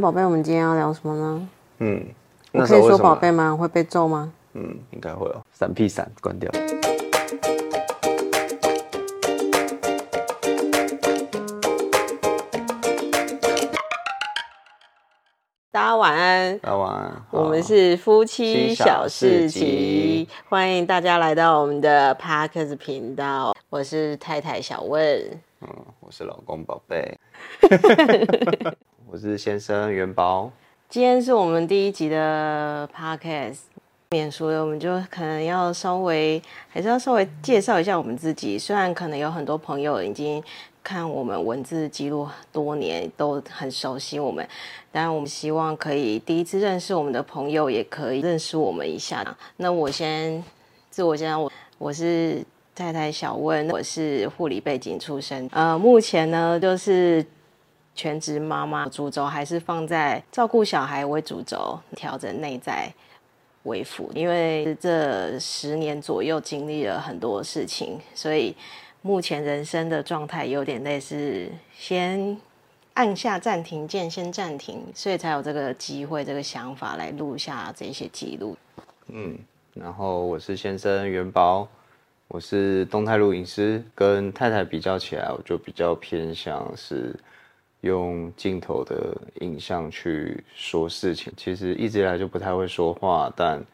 宝贝，我们今天要聊什么呢？嗯，我可以说宝贝吗？会被揍吗？嗯，应该会哦。闪屁闪，关掉。大家晚安。大家晚安。我们是夫妻小事集，欢迎大家来到我们的 Podcast 频道。我是太太小问。嗯，我是老公宝贝。我是先生元宝。今天是我们第一集的 podcast，免俗的，我们就可能要稍微，还是要稍微介绍一下我们自己。虽然可能有很多朋友已经看我们文字记录多年，都很熟悉我们，但我们希望可以第一次认识我们的朋友，也可以认识我们一下。那我先自我介绍，我我是太太小温，我是护理背景出身，呃，目前呢就是。全职妈妈主轴还是放在照顾小孩为主轴，调整内在为辅。因为这十年左右经历了很多事情，所以目前人生的状态有点类似先按下暂停键，先暂停，所以才有这个机会、这个想法来录下这些记录。嗯，然后我是先生元宝，我是动态录影师，跟太太比较起来，我就比较偏向是。用镜头的影像去说事情，其实一直以来就不太会说话，但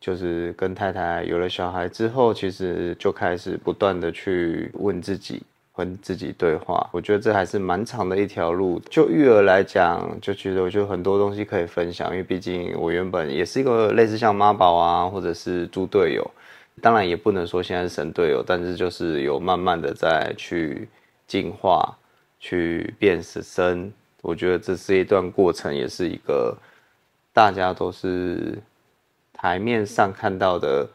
就是跟太太有了小孩之后，其实就开始不断的去问自己，跟自己对话。我觉得这还是蛮长的一条路。就育儿来讲，就觉得我就很多东西可以分享，因为毕竟我原本也是一个类似像妈宝啊，或者是猪队友，当然也不能说现在是神队友，但是就是有慢慢的在去进化。去变身，我觉得这是一段过程，也是一个大家都是台面上看到的，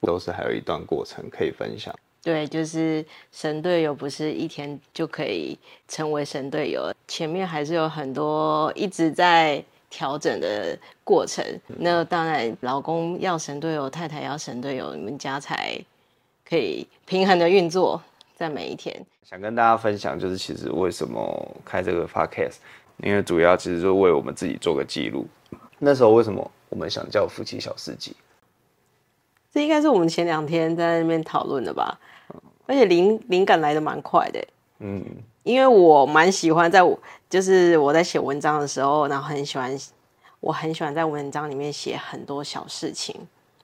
都是还有一段过程可以分享。对，就是神队友不是一天就可以成为神队友，前面还是有很多一直在调整的过程。那当然，老公要神队友，太太要神队友，你们家才可以平衡的运作。在每一天，想跟大家分享，就是其实为什么开这个 podcast，因为主要其实就为我们自己做个记录。那时候为什么我们想叫夫妻小市集？这应该是我们前两天在那边讨论的吧？而且灵灵感来的蛮快的。嗯，因为我蛮喜欢在我就是我在写文章的时候，然后很喜欢，我很喜欢在文章里面写很多小事情，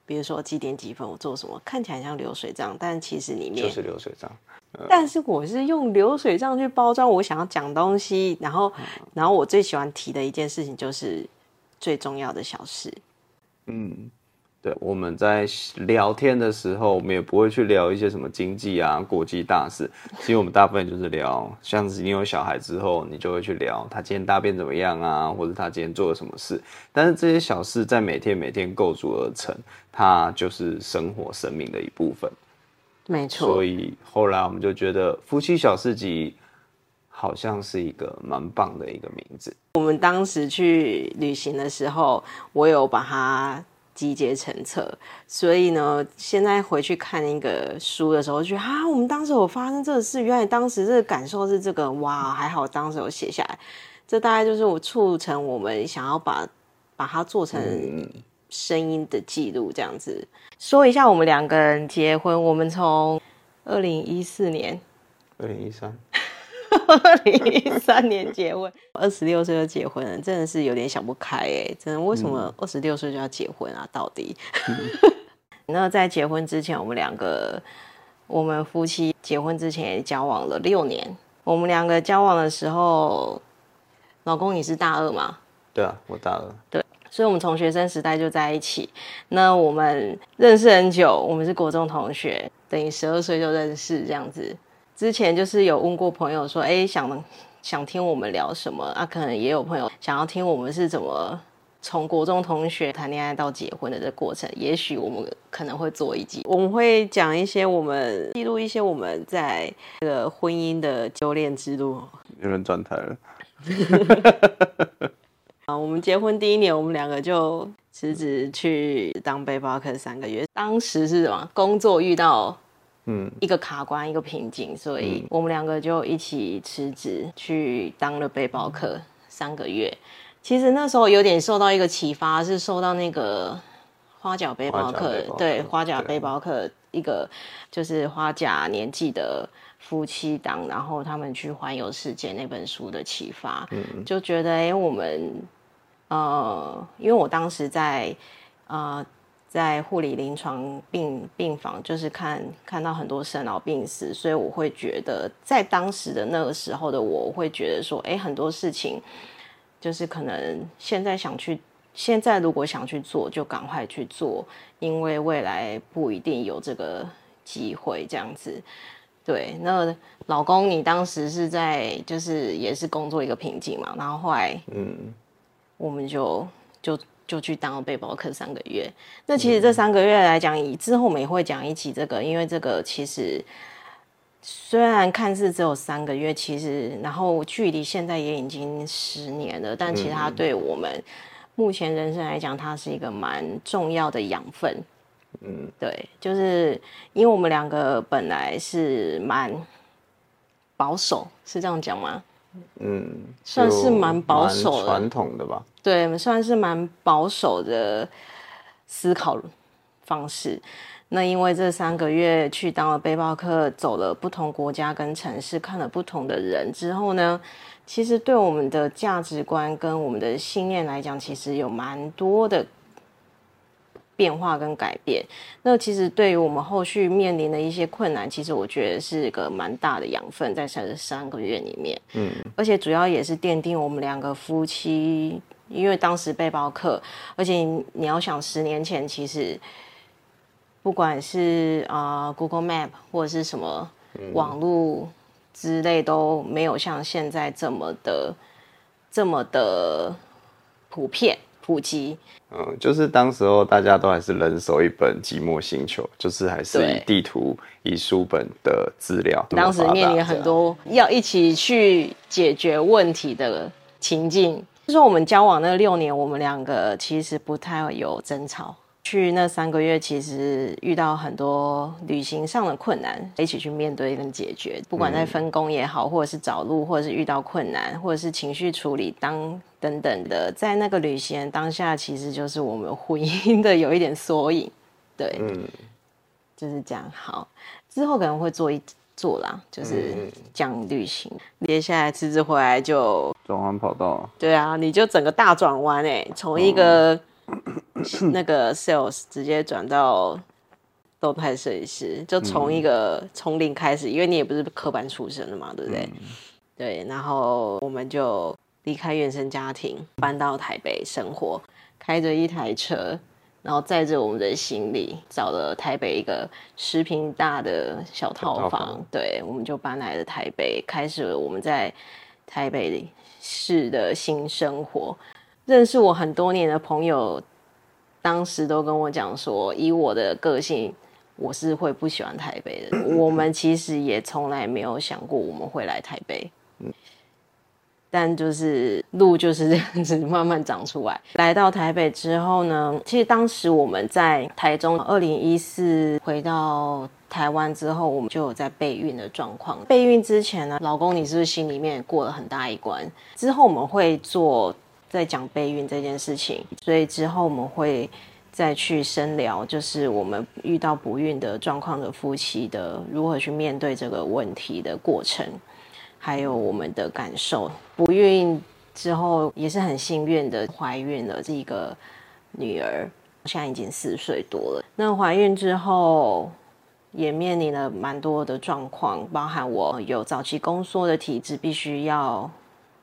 比如说几点几分我做什么，看起来像流水账，但其实里面就是流水账。但是我是用流水账去包装我想要讲东西，然后，然后我最喜欢提的一件事情就是最重要的小事。嗯，对，我们在聊天的时候，我们也不会去聊一些什么经济啊、国际大事。其实我们大部分就是聊，像是你有小孩之后，你就会去聊他今天大便怎么样啊，或者他今天做了什么事。但是这些小事在每天每天构筑而成，它就是生活生命的一部分。没错，所以后来我们就觉得夫妻小事集好像是一个蛮棒的一个名字。我们当时去旅行的时候，我有把它集结成册，所以呢，现在回去看那个书的时候，就觉得啊，我们当时有发生这个事，原来当时这个感受是这个，哇，还好当时有写下来。这大概就是我促成我们想要把把它做成。嗯声音的记录这样子，说一下我们两个人结婚，我们从二零一四年，二零一三，二零一三年结婚，二十六岁就结婚了，真的是有点想不开哎，真的为什么二十六岁就要结婚啊？到底？那在结婚之前，我们两个，我们夫妻结婚之前也交往了六年，我们两个交往的时候，老公你是大二吗？对啊，我大二，对。所以，我们从学生时代就在一起。那我们认识很久，我们是国中同学，等于十二岁就认识这样子。之前就是有问过朋友说，哎，想想听我们聊什么啊？可能也有朋友想要听我们是怎么从国中同学谈恋爱到结婚的这个过程。也许我们可能会做一集，我们会讲一些我们记录一些我们在这个婚姻的修炼之路。有人转台了。啊，我们结婚第一年，我们两个就辞职去当背包客三个月。当时是什么？工作遇到嗯。一个卡关，一个瓶颈，所以我们两个就一起辞职去当了背包客三个月。其实那时候有点受到一个启发，是受到那个花甲背包客，包客。对花甲背包客一个就是花甲年纪的夫妻档，然后他们去环游世界那本书的启发，嗯、就觉得哎，我们呃，因为我当时在呃在护理临床病病房，就是看看到很多生老病死，所以我会觉得在当时的那个时候的我，我会觉得说，哎，很多事情。就是可能现在想去，现在如果想去做，就赶快去做，因为未来不一定有这个机会这样子。对，那老公，你当时是在就是也是工作一个瓶颈嘛，然后后来嗯，我们就就就去当了背包客三个月。那其实这三个月来讲，以之后我们也会讲一起这个，因为这个其实。虽然看似只有三个月，其实然后距离现在也已经十年了，但其实它对我们目前人生来讲，它是一个蛮重要的养分。嗯，对，就是因为我们两个本来是蛮保守，是这样讲吗？嗯，算是蛮保守的，传统的吧？对，算是蛮保守的思考方式。那因为这三个月去当了背包客，走了不同国家跟城市，看了不同的人之后呢，其实对我们的价值观跟我们的信念来讲，其实有蛮多的变化跟改变。那其实对于我们后续面临的一些困难，其实我觉得是一个蛮大的养分，在这三个月里面。嗯，而且主要也是奠定我们两个夫妻，因为当时背包客，而且你要想十年前，其实。不管是啊、呃、Google Map 或者是什么网络之类，都没有像现在这么的这么的普遍普及。嗯，就是当时候大家都还是人手一本《寂寞星球》，就是还是以地图、以书本的资料。当时面临很多要一起去解决问题的情境。就说我们交往那六年，我们两个其实不太有争吵。去那三个月，其实遇到很多旅行上的困难，一起去面对跟解决。不管在分工也好，或者是找路，或者是遇到困难，或者是情绪处理当等等的，在那个旅行当下，其实就是我们婚姻的有一点缩影。对，嗯，就是这样。好，之后可能会做一做啦，就是讲旅行。接下来辞职回来就转弯跑道。对啊，你就整个大转弯哎，从一个。嗯那个 sales 直接转到动态设计师，就从一个从零开始，因为你也不是科班出身的嘛，对不对？嗯、对，然后我们就离开原生家庭，搬到台北生活，开着一台车，然后载着我们的行李，找了台北一个十平大的小套房，套房对，我们就搬来了台北，开始了我们在台北市的新生活。认识我很多年的朋友，当时都跟我讲说，以我的个性，我是会不喜欢台北的。我们其实也从来没有想过我们会来台北，但就是路就是这样子慢慢长出来。来到台北之后呢，其实当时我们在台中，二零一四回到台湾之后，我们就有在备孕的状况。备孕之前呢，老公，你是不是心里面过了很大一关？之后我们会做。在讲备孕这件事情，所以之后我们会再去深聊，就是我们遇到不孕的状况的夫妻的如何去面对这个问题的过程，还有我们的感受。不孕之后也是很幸运的怀孕了这个女儿，现在已经四岁多了。那怀孕之后也面临了蛮多的状况，包含我有早期宫缩的体质，必须要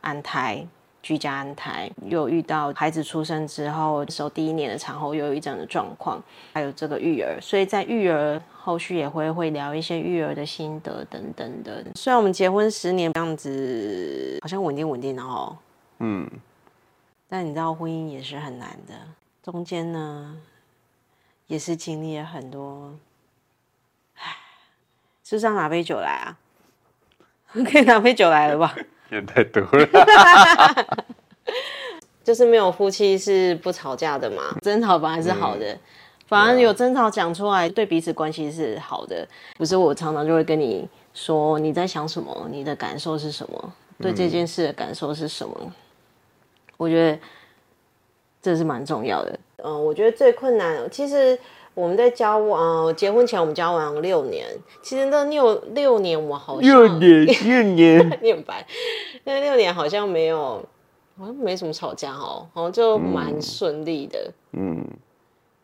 安胎。居家安胎，又遇到孩子出生之后，时候第一年的产后忧郁症的状况，还有这个育儿，所以在育儿后续也会会聊一些育儿的心得等等的。虽然我们结婚十年这样子，好像稳定稳定的哦，嗯，但你知道婚姻也是很难的，中间呢也是经历了很多，唉，是不是要拿杯酒来啊？可以拿杯酒来了吧？也太多了，就是没有夫妻是不吵架的嘛，争吵本来是好的，嗯、反而有争吵讲出来，对彼此关系是好的。不是我常常就会跟你说，你在想什么，你的感受是什么，对这件事的感受是什么，我觉得这是蛮重要的。嗯，我觉得最困难，其实我们在交往，结婚前我们交往六年，其实那六六年我好像六年 六年。念白，那六年好像没有，好像没什么吵架哦，好像就蛮顺利的。嗯，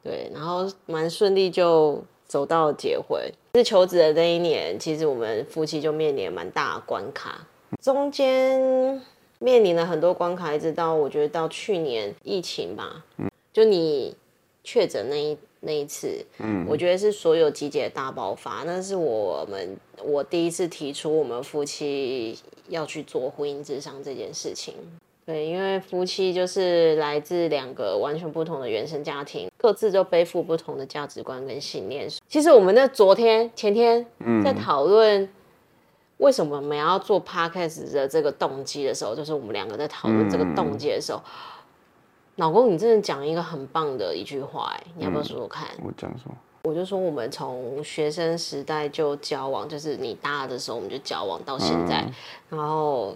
对，然后蛮顺利就走到结婚。是求职的那一年，其实我们夫妻就面临蛮大的关卡，中间面临了很多关卡，一直到我觉得到去年疫情吧，嗯，就你确诊那一那一次，嗯，我觉得是所有集结的大爆发，那是我们我第一次提出我们夫妻要去做婚姻智商这件事情。对，因为夫妻就是来自两个完全不同的原生家庭，各自都背负不同的价值观跟信念。其实我们在昨天、前天在讨论为什么我们要做 podcast 的这个动机的时候，就是我们两个在讨论这个动机的时候，嗯、老公，你真的讲一个很棒的一句话，哎，你要不要说说看？我讲什么？我就说我们从学生时代就交往，就是你大的时候我们就交往到现在，嗯、然后。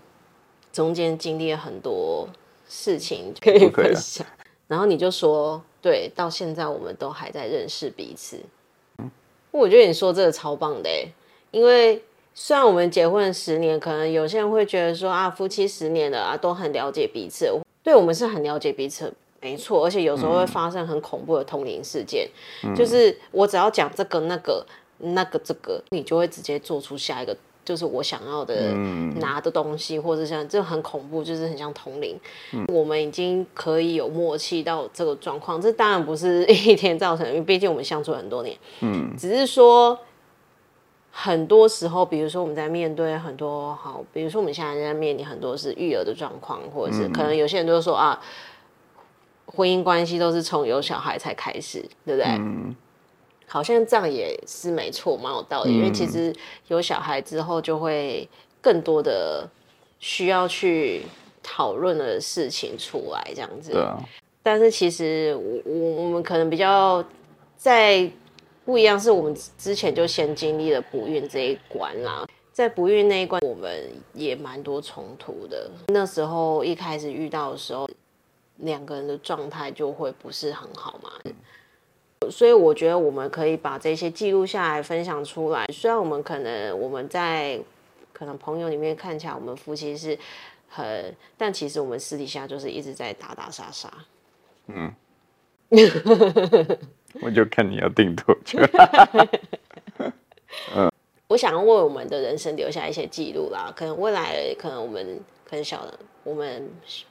中间经历了很多事情可以分享，然后你就说，对，到现在我们都还在认识彼此。嗯，我觉得你说这个超棒的，因为虽然我们结婚十年，可能有些人会觉得说啊，夫妻十年了啊，都很了解彼此。对，我们是很了解彼此，没错，而且有时候会发生很恐怖的通灵事件，嗯，就是我只要讲这个那个那个这个，你就会直接做出下一个。就是我想要的拿的东西，嗯、或者像这很恐怖，就是很像通灵。嗯、我们已经可以有默契到这个状况，这当然不是 一天造成的，因为毕竟我们相处很多年。嗯，只是说很多时候，比如说我们在面对很多好，比如说我们现在在面临很多是育儿的状况，或者是可能有些人都说啊，婚姻关系都是从有小孩才开始，对不对？嗯好像这样也是没错，蛮有道理。嗯、因为其实有小孩之后，就会更多的需要去讨论的事情出来，这样子。对啊。但是其实我我我们可能比较在不一样，是我们之前就先经历了不孕这一关啦。在不孕那一关，我们也蛮多冲突的。那时候一开始遇到的时候，两个人的状态就会不是很好嘛。所以我觉得我们可以把这些记录下来分享出来。虽然我们可能我们在可能朋友里面看起来我们夫妻是很，但其实我们私底下就是一直在打打杀杀。嗯，我就看你要定多久。嗯，我想要为我们的人生留下一些记录啦。可能未来，可能我们可能小的，我们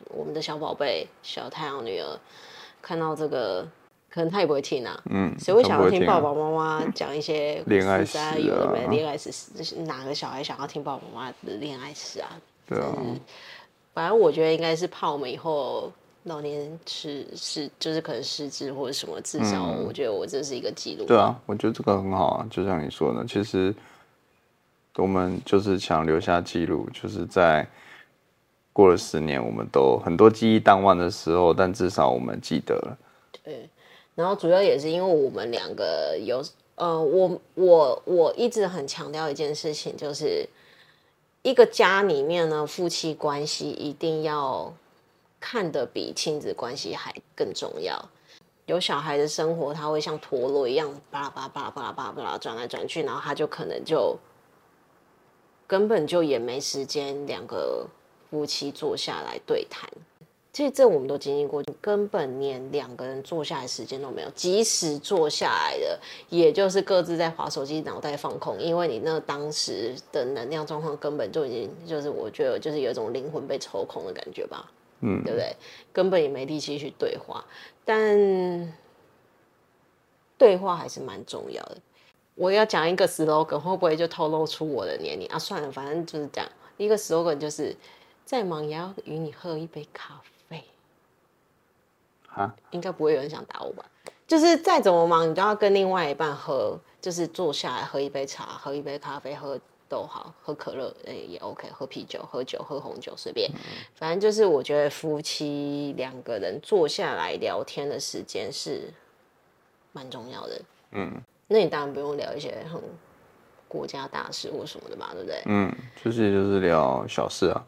我们的小宝贝小太阳女儿看到这个。可能他也不会听啊，嗯，谁会想要听爸爸妈妈讲一些恋爱史啊？有的没恋爱史，哪个小孩想要听爸爸妈妈的恋爱史啊？对啊，反正我觉得应该是怕我们以后老年痴是就是可能失智或者什么，至少我觉得我这是一个记录。对啊，我觉得这个很好啊，就像你说的，其实我们就是想留下记录，就是在过了十年，我们都很多记忆淡忘的时候，但至少我们记得了。对。然后主要也是因为我们两个有，呃，我我我一直很强调一件事情，就是一个家里面呢，夫妻关系一定要看得比亲子关系还更重要。有小孩的生活，他会像陀螺一样，巴拉巴拉巴拉巴拉巴拉巴拉转来转去，然后他就可能就根本就也没时间两个夫妻坐下来对谈。其实这我们都经历过，根本连两个人坐下来时间都没有。即使坐下来的，也就是各自在划手机、脑袋放空，因为你那当时的能量状况根本就已经就是，我觉得就是有一种灵魂被抽空的感觉吧，嗯，对不对？根本也没力气去对话，但对话还是蛮重要的。我要讲一个 slogan，会不会就透露出我的年龄啊？算了，反正就是讲一个 slogan，就是再忙也要与你喝一杯咖啡。啊，应该不会有人想打我吧？就是再怎么忙，你都要跟另外一半喝，就是坐下来喝一杯茶，喝一杯咖啡，喝都好，喝可乐也 OK，喝啤酒、喝酒、喝红酒随便，嗯、反正就是我觉得夫妻两个人坐下来聊天的时间是蛮重要的。嗯，那你当然不用聊一些很国家大事或什么的嘛，对不对？嗯，就是就是聊小事啊。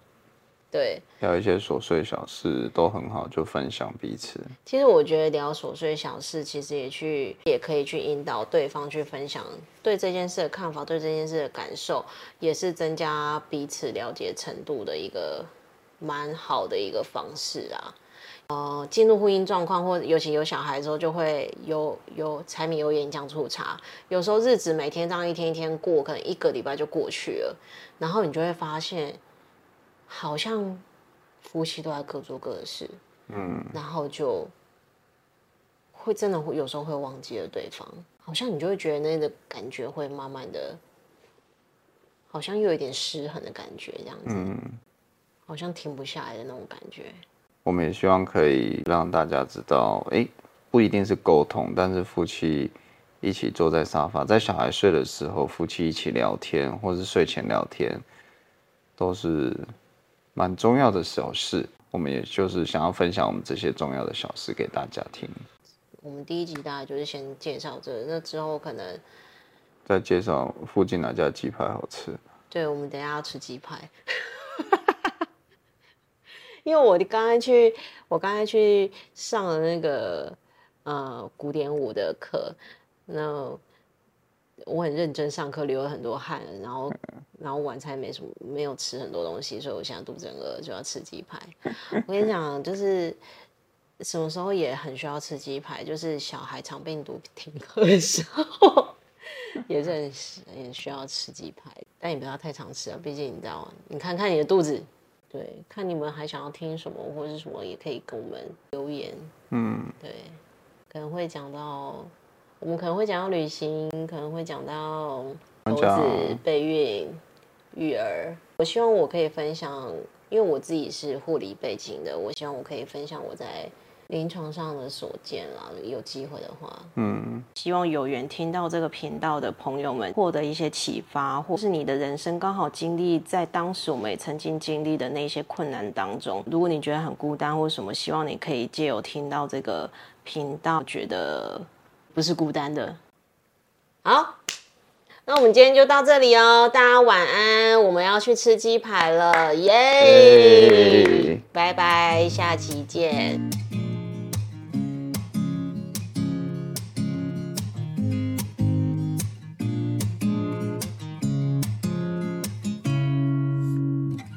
对，聊一些琐碎小事都很好，就分享彼此。其实我觉得聊琐碎小事，其实也去也可以去引导对方去分享对这件事的看法，对这件事的感受，也是增加彼此了解程度的一个蛮好的一个方式啊。呃，进入婚姻状况，或者尤其有小孩之后，就会有有柴米油盐酱醋茶。有时候日子每天这样一天一天过，可能一个礼拜就过去了，然后你就会发现，好像夫妻都在各做各的事，嗯，然后就会真的会有时候会忘记了对方，好像你就会觉得那个感觉会慢慢的，好像又有一点失衡的感觉，这样子，嗯，好像停不下来的那种感觉。我们也希望可以让大家知道，哎，不一定是沟通，但是夫妻一起坐在沙发，在小孩睡的时候，夫妻一起聊天，或是睡前聊天，都是蛮重要的小事。我们也就是想要分享我们这些重要的小事给大家听。我们第一集大概就是先介绍这个，那之后可能再介绍附近哪家鸡排好吃。对，我们等一下要吃鸡排。因为我刚才去，我刚才去上了那个呃古典舞的课，那我很认真上课，流了很多汗，然后然后晚餐没什么，没有吃很多东西，所以我现在肚子很饿，就要吃鸡排。我跟你讲，就是什么时候也很需要吃鸡排，就是小孩肠病毒停课的时候，也是很也需要吃鸡排，但也不要太常吃啊，毕竟你知道，你看看你的肚子。对，看你们还想要听什么或者是什么，也可以跟我们留言。嗯，对，可能会讲到，我们可能会讲到旅行，可能会讲到猴子备孕、育儿。我希望我可以分享，因为我自己是护理背景的，我希望我可以分享我在。临床上的所见啦，有机会的话，嗯，希望有缘听到这个频道的朋友们获得一些启发，或是你的人生刚好经历在当时我们也曾经经历的那些困难当中，如果你觉得很孤单或什么，希望你可以借由听到这个频道，觉得不是孤单的。好，那我们今天就到这里哦，大家晚安，我们要去吃鸡排了，耶，拜拜，下期见。